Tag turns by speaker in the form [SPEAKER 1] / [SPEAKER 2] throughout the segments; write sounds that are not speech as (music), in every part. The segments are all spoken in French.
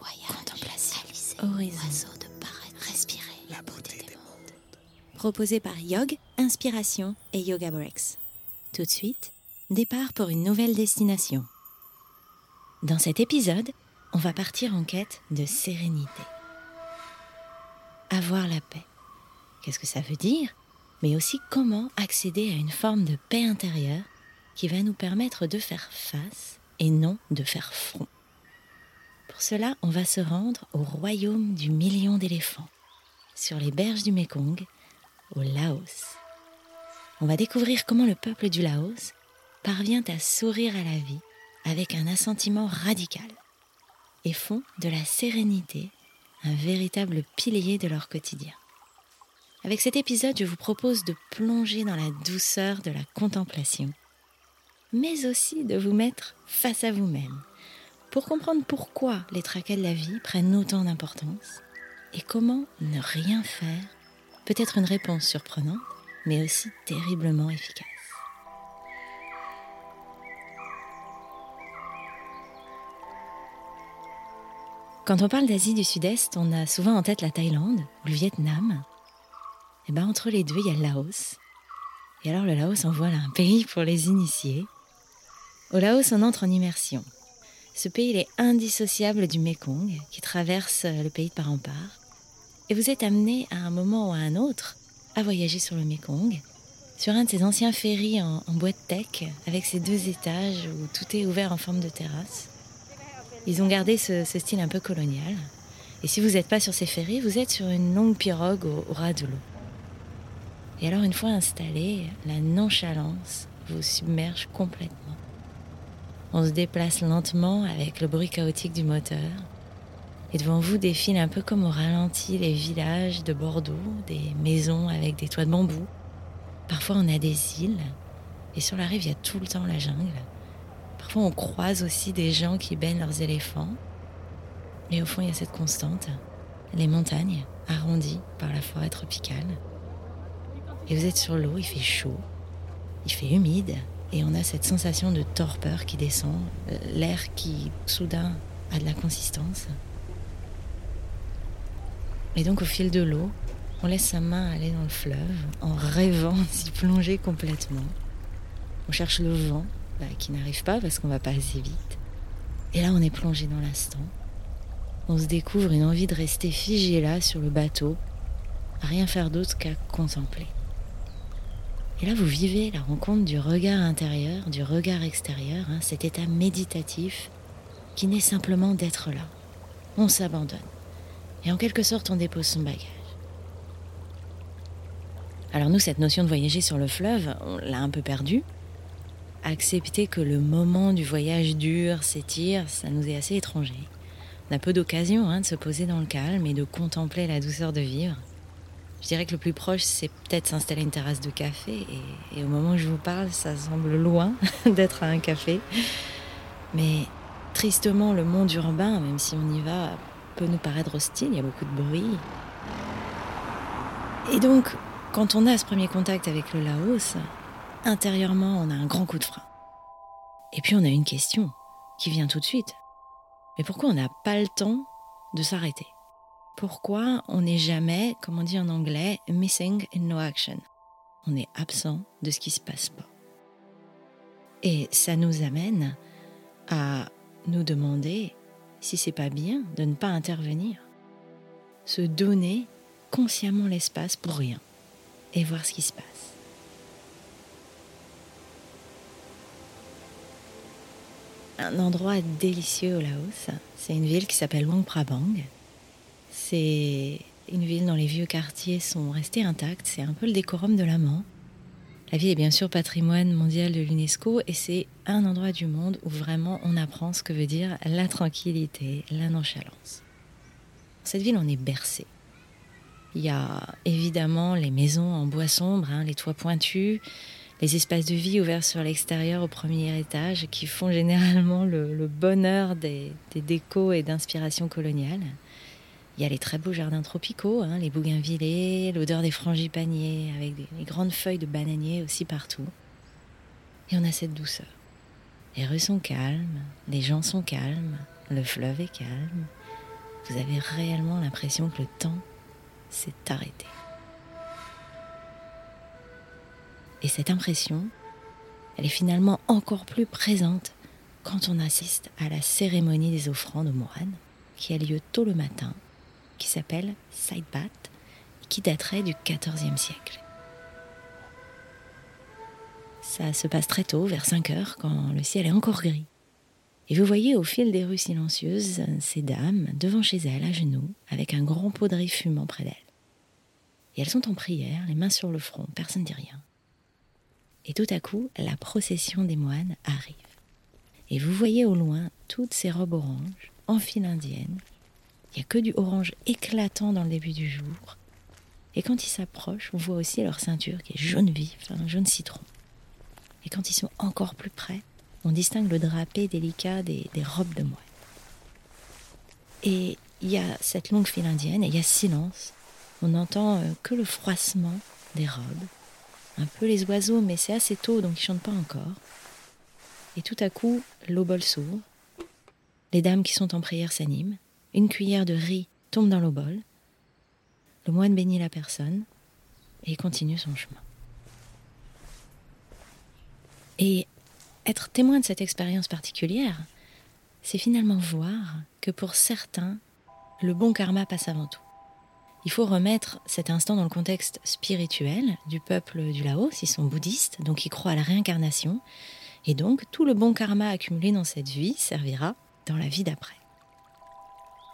[SPEAKER 1] voyage,
[SPEAKER 2] contemplation, horizon,
[SPEAKER 1] oiseau de paradis, respirer la beauté des mondes.
[SPEAKER 2] Proposé par Yog, Inspiration et Yoga Breaks. Tout de suite, départ pour une nouvelle destination. Dans cet épisode, on va partir en quête de sérénité. Avoir la paix. Qu'est-ce que ça veut dire? Mais aussi comment accéder à une forme de paix intérieure qui va nous permettre de faire face et non de faire front. Pour cela, on va se rendre au royaume du million d'éléphants, sur les berges du Mékong, au Laos. On va découvrir comment le peuple du Laos parvient à sourire à la vie avec un assentiment radical et font de la sérénité un véritable pilier de leur quotidien. Avec cet épisode, je vous propose de plonger dans la douceur de la contemplation, mais aussi de vous mettre face à vous-même pour comprendre pourquoi les tracas de la vie prennent autant d'importance et comment ne rien faire peut être une réponse surprenante, mais aussi terriblement efficace. Quand on parle d'Asie du Sud-Est, on a souvent en tête la Thaïlande ou le Vietnam. Et ben entre les deux, il y a le Laos. Et alors le Laos en voilà un pays pour les initiés. Au Laos, on entre en immersion. Ce pays est indissociable du Mékong qui traverse le pays de part en part. Et vous êtes amené à un moment ou à un autre à voyager sur le Mékong, sur un de ces anciens ferries en, bois de teck avec ses deux étages où tout est ouvert en forme de terrasse. Ils ont gardé ce, ce style un peu colonial. Et si vous n'êtes pas sur ces ferries, vous êtes sur une longue pirogue au, au ras de l'eau. Et alors, une fois installé, la nonchalance vous submerge complètement. On se déplace lentement avec le bruit chaotique du moteur. Et devant vous défilent un peu comme au ralenti les villages de Bordeaux, des maisons avec des toits de bambou. Parfois on a des îles. Et sur la rive, il y a tout le temps la jungle. Parfois on croise aussi des gens qui baignent leurs éléphants. Et au fond, il y a cette constante. Les montagnes, arrondies par la forêt tropicale. Et vous êtes sur l'eau, il fait chaud, il fait humide, et on a cette sensation de torpeur qui descend, euh, l'air qui soudain a de la consistance. Et donc au fil de l'eau, on laisse sa main aller dans le fleuve en rêvant (laughs) d'y plonger complètement. On cherche le vent bah, qui n'arrive pas parce qu'on va pas assez vite. Et là on est plongé dans l'instant. On se découvre une envie de rester figé là sur le bateau, à rien faire d'autre qu'à contempler. Et là, vous vivez la rencontre du regard intérieur, du regard extérieur, hein, cet état méditatif qui n'est simplement d'être là. On s'abandonne. Et en quelque sorte, on dépose son bagage. Alors nous, cette notion de voyager sur le fleuve, on l'a un peu perdue. Accepter que le moment du voyage dure, s'étire, ça nous est assez étranger. On a peu d'occasion hein, de se poser dans le calme et de contempler la douceur de vivre. Je dirais que le plus proche, c'est peut-être s'installer une terrasse de café. Et, et, au moment où je vous parle, ça semble loin (laughs) d'être à un café. Mais tristement, le monde urbain, même si on y va, peut nous paraître hostile. Il y a beaucoup de bruit. Et donc, quand on a ce premier contact avec le Laos, intérieurement, on a un grand coup de frein. Et puis, on a une question qui vient tout de suite. Mais pourquoi on n'a pas le temps de s'arrêter? Pourquoi on n'est jamais, comme on dit en anglais, missing in no action? On est absent de ce qui se passe pas. Et ça nous amène à nous demander si c'est pas bien de ne pas intervenir. Se donner consciemment l'espace pour rien et voir ce qui se passe. Un endroit délicieux au Laos, c'est une ville qui s'appelle Luang Prabang. C'est une ville dont les vieux quartiers sont restés intacts. C'est un peu le décorum de l'amant. La ville est bien sûr patrimoine mondial de l'UNESCO et c'est un endroit du monde où vraiment on apprend ce que veut dire la tranquillité, la nonchalance. Cette ville, on est bercé. Il y a évidemment les maisons en bois sombre, hein, les toits pointus, les espaces de vie ouverts sur l'extérieur au premier étage qui font généralement le, le bonheur des, des décos et d'inspiration coloniale. Il y a les très beaux jardins tropicaux, hein, les bougainvillées, l'odeur des frangipaniers, avec les grandes feuilles de bananiers aussi partout. Et on a cette douceur. Les rues sont calmes, les gens sont calmes, le fleuve est calme. vous avez réellement l'impression que le temps s'est arrêté. Et cette impression, elle est finalement encore plus présente quand on assiste à la cérémonie des offrandes aux moines, qui a lieu tôt le matin, qui s'appelle Saitbat, qui daterait du XIVe siècle. Ça se passe très tôt, vers 5 heures, quand le ciel est encore gris. Et vous voyez au fil des rues silencieuses ces dames devant chez elles, à genoux, avec un grand pot de riz fumant près d'elles. Et elles sont en prière, les mains sur le front, personne ne dit rien. Et tout à coup, la procession des moines arrive. Et vous voyez au loin toutes ces robes oranges, en file indienne. Il n'y a que du orange éclatant dans le début du jour. Et quand ils s'approchent, on voit aussi leur ceinture qui est jaune vif, un jaune citron. Et quand ils sont encore plus près, on distingue le drapé délicat des, robes de moines. Et il y a cette longue file indienne et il y a silence. On n'entend euh, que le froissement des robes un peu les oiseaux, mais c'est assez tôt, donc ils chantent pas encore. Et tout à coup, l'obol s'ouvre. Les dames qui sont en prière s'animent. Une cuillère de riz tombe dans l'obol. Le moine bénit la personne et continue son chemin. Et être témoin de cette expérience particulière, c'est finalement voir que pour certains, le bon karma passe avant tout. Il faut remettre cet instant dans le contexte spirituel du peuple du Laos. Ils sont bouddhistes, donc ils croient à la réincarnation. Et donc, tout le bon karma accumulé dans cette vie servira dans la vie d'après.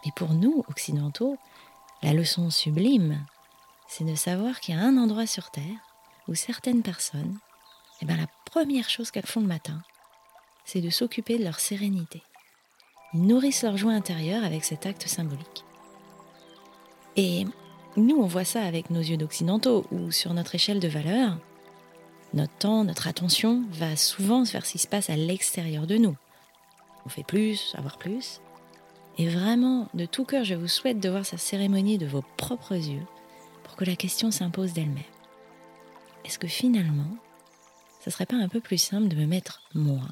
[SPEAKER 2] Mais pour nous, occidentaux, la leçon sublime, c'est de savoir qu'il y a un endroit sur Terre où certaines personnes, eh ben, la première chose qu'elles font le matin, c'est de s'occuper de leur sérénité. Ils nourrissent leur joie intérieure avec cet acte symbolique. Et nous, on voit ça avec nos yeux d'occidentaux, où sur notre échelle de valeur, notre temps, notre attention va souvent vers ce qui se passe à l'extérieur de nous. On fait plus, avoir plus. Et vraiment, de tout cœur, je vous souhaite de voir sa cérémonie de vos propres yeux pour que la question s'impose d'elle-même. Est-ce que finalement, ce serait pas un peu plus simple de me mettre moi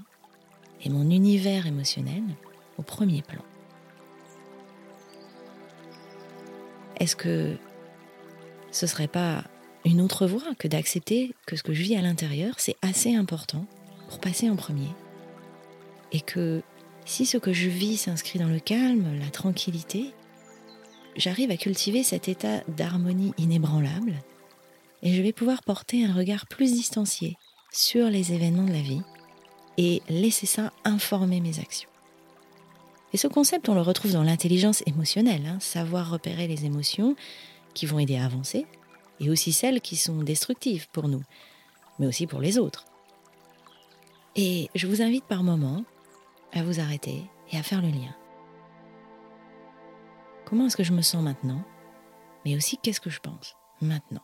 [SPEAKER 2] et mon univers émotionnel au premier plan? Est-ce que ce serait pas une autre voie que d'accepter que ce que je vis à l'intérieur, c'est assez important pour passer en premier Et que si ce que je vis s'inscrit dans le calme, la tranquillité, j'arrive à cultiver cet état d'harmonie inébranlable et je vais pouvoir porter un regard plus distancié sur les événements de la vie et laisser ça informer mes actions. Et ce concept, on le retrouve dans l'intelligence émotionnelle, hein, savoir repérer les émotions qui vont aider à avancer, et aussi celles qui sont destructives pour nous, mais aussi pour les autres. Et je vous invite par moments à vous arrêter et à faire le lien. Comment est-ce que je me sens maintenant? Mais aussi qu'est-ce que je pense maintenant?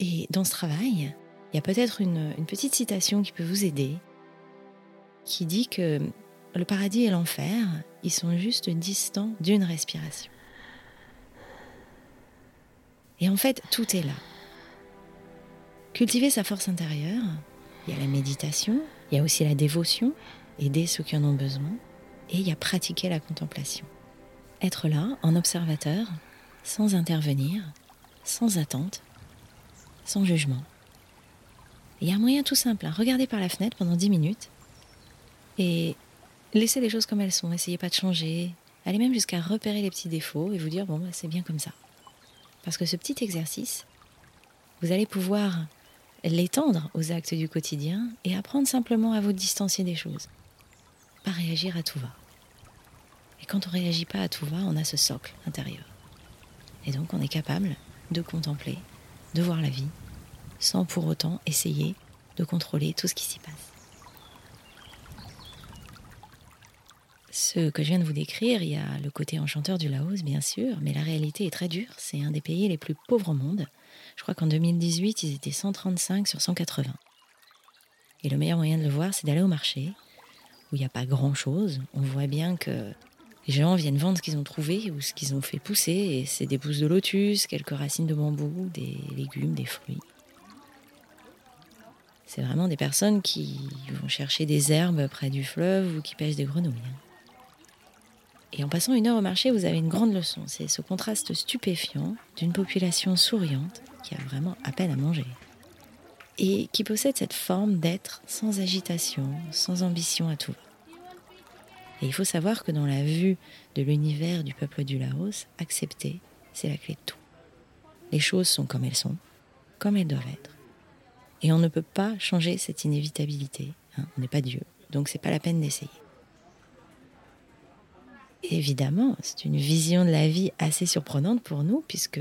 [SPEAKER 2] Et dans ce travail, il y a peut-être une, petite citation qui peut vous aider, qui dit que le paradis et l'enfer, ils sont juste distants d'une respiration. Et en fait, tout est là. Cultiver sa force intérieure, il y a la méditation, il y a aussi la dévotion, aider ceux qui en ont besoin, et il y pratiquer la contemplation. Être là, en observateur, sans intervenir, sans attente, sans jugement. Il y a un moyen tout simple, hein. regardez par la fenêtre pendant 10 minutes et Laissez les choses comme elles sont, essayez pas de changer. Allez même jusqu'à repérer les petits défauts et vous dire bon, bah, c'est bien comme ça. Parce que ce petit exercice, vous allez pouvoir l'étendre aux actes du quotidien et apprendre simplement à vous distancier des choses. Réagir à tout va. Et quand on réagit pas à tout va, on a ce socle intérieur. Et donc on est capable de contempler, de voir la vie, sans pour autant essayer de contrôler tout ce qui s'y passe. Ce que je viens de vous décrire, il y a le côté enchanteur du Laos, bien sûr, mais la réalité est très dure. C'est un des pays les plus pauvres au monde. Je crois qu'en 2018, ils étaient 135 sur 180. Et le meilleur moyen de le voir, c'est d'aller au marché, il n'y a pas grand-chose. On voit bien que les gens viennent vendre ce qu'ils ont trouvé ou ce qu'ils ont fait pousser, c'est des pousses de lotus, quelques racines de bambou, des légumes, des fruits. C'est vraiment des personnes qui vont chercher des herbes près du fleuve ou qui pêchent des grenouilles. Et en passant une heure au marché, vous avez une grande leçon. C'est ce contraste stupéfiant d'une population souriante qui a vraiment à peine à manger. Et qui possède cette forme d'être sans agitation, sans ambition à tout va. Et il faut savoir que dans la vue de l'univers du peuple du Laos, accepter, c'est la clé de tout. Les choses sont comme elles sont, comme elles doivent être. Et on ne peut pas changer cette inévitabilité. Hein. on n'est pas Dieu, donc c'est pas la peine d'essayer. Évidemment, c'est une vision de la vie assez surprenante pour nous, puisque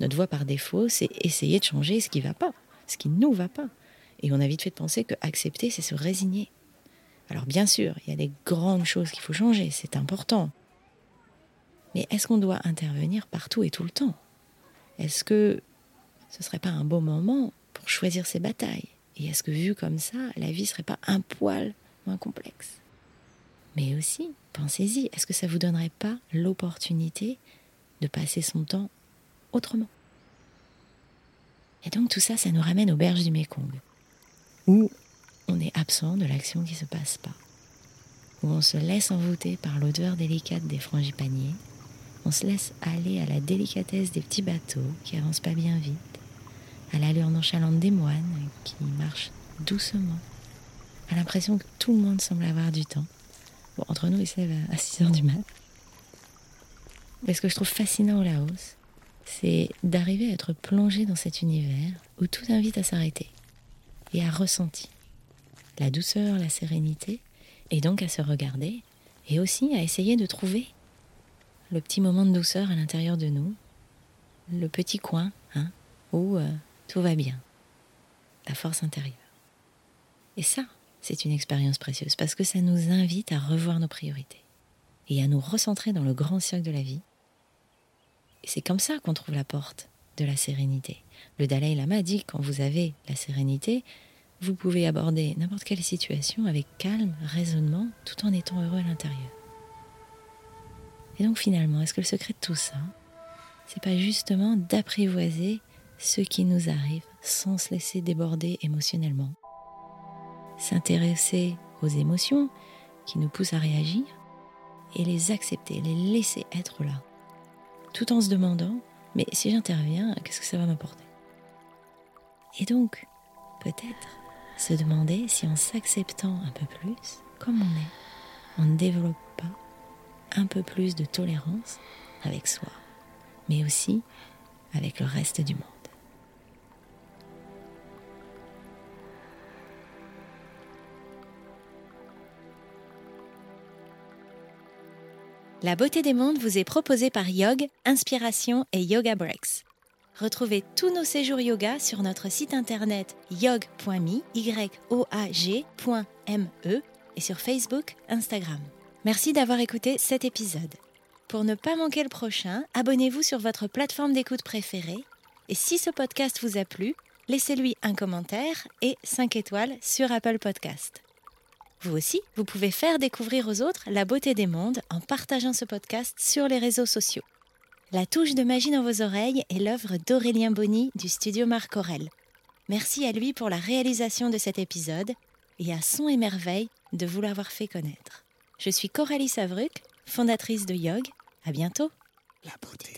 [SPEAKER 2] notre voie par défaut, c'est essayer de changer ce qui ne va pas, ce qui ne nous va pas. Et on a vite fait de penser que accepter, c'est se résigner. Alors bien sûr, il y a des grandes choses qu'il faut changer, c'est important. Mais est-ce qu'on doit intervenir partout et tout le temps? Est-ce que ce ne serait pas un beau moment pour choisir ses batailles? Et est-ce que vu comme ça, la vie serait pas un poil moins complexe? Mais aussi, pensez-y, est-ce que ça vous donnerait pas l'opportunité de passer son temps autrement? Et donc tout ça, ça nous ramène aux berges du Mékong, où on est absent de l'action qui ne se passe pas, où on se laisse envoûter par l'odeur délicate des frangipaniers, on se laisse aller à la délicatesse des petits bateaux qui avancent pas bien vite, à l'allure nonchalante des moines qui marchent doucement, à l'impression que tout le monde semble avoir du temps. Bon, entre nous, il se lève à 6 heures du mat. Mais ce que je trouve fascinant au Laos, c'est d'arriver à être plongé dans cet univers où tout invite à s'arrêter et à ressentir la douceur, la sérénité, et donc à se regarder, et aussi à essayer de trouver le petit moment de douceur à l'intérieur de nous, le petit coin hein, où euh, tout va bien, la force intérieure. Et ça, c'est une expérience précieuse parce que ça nous invite à revoir nos priorités et à nous recentrer dans le grand cercle de la vie. Et c'est comme ça qu'on trouve la porte de la sérénité. Le Dalai Lama dit quand vous avez la sérénité, vous pouvez aborder n'importe quelle situation avec calme, raisonnement, tout en étant heureux à l'intérieur. Et donc finalement, est-ce que le secret de tout ça, c'est pas justement d'apprivoiser ce qui nous arrive sans se laisser déborder émotionnellement? S'intéresser aux émotions qui nous poussent à réagir et les accepter, les laisser être là, tout en se demandant, mais si j'interviens, qu'est-ce que ça va m'apporter? Et donc, peut-être se demander si en s'acceptant un peu plus, comme on est, on ne développe pas un peu plus de tolérance avec soi, mais aussi avec le reste du monde.
[SPEAKER 3] La beauté des mondes vous est proposée par Yog, Inspiration et Yoga Breaks. Retrouvez tous nos séjours yoga sur notre site internet yog.me, y-o-a-g.me et sur Facebook, Instagram. Merci d'avoir écouté cet épisode. Pour ne pas manquer le prochain, abonnez-vous sur votre plateforme d'écoute préférée et si ce podcast vous a plu, laissez-lui un commentaire et 5 étoiles sur Apple Podcast. Vous aussi, vous pouvez faire découvrir aux autres la beauté des mondes en partageant ce podcast sur les réseaux sociaux. La touche de magie dans vos oreilles est l'œuvre d'Aurélien Bonny du studio Marc Aurel. Merci à lui pour la réalisation de cet épisode et à Son et Merveille de vous l'avoir fait connaître. Je suis Coralie Savruc, fondatrice de Yog. À bientôt.
[SPEAKER 1] La beauté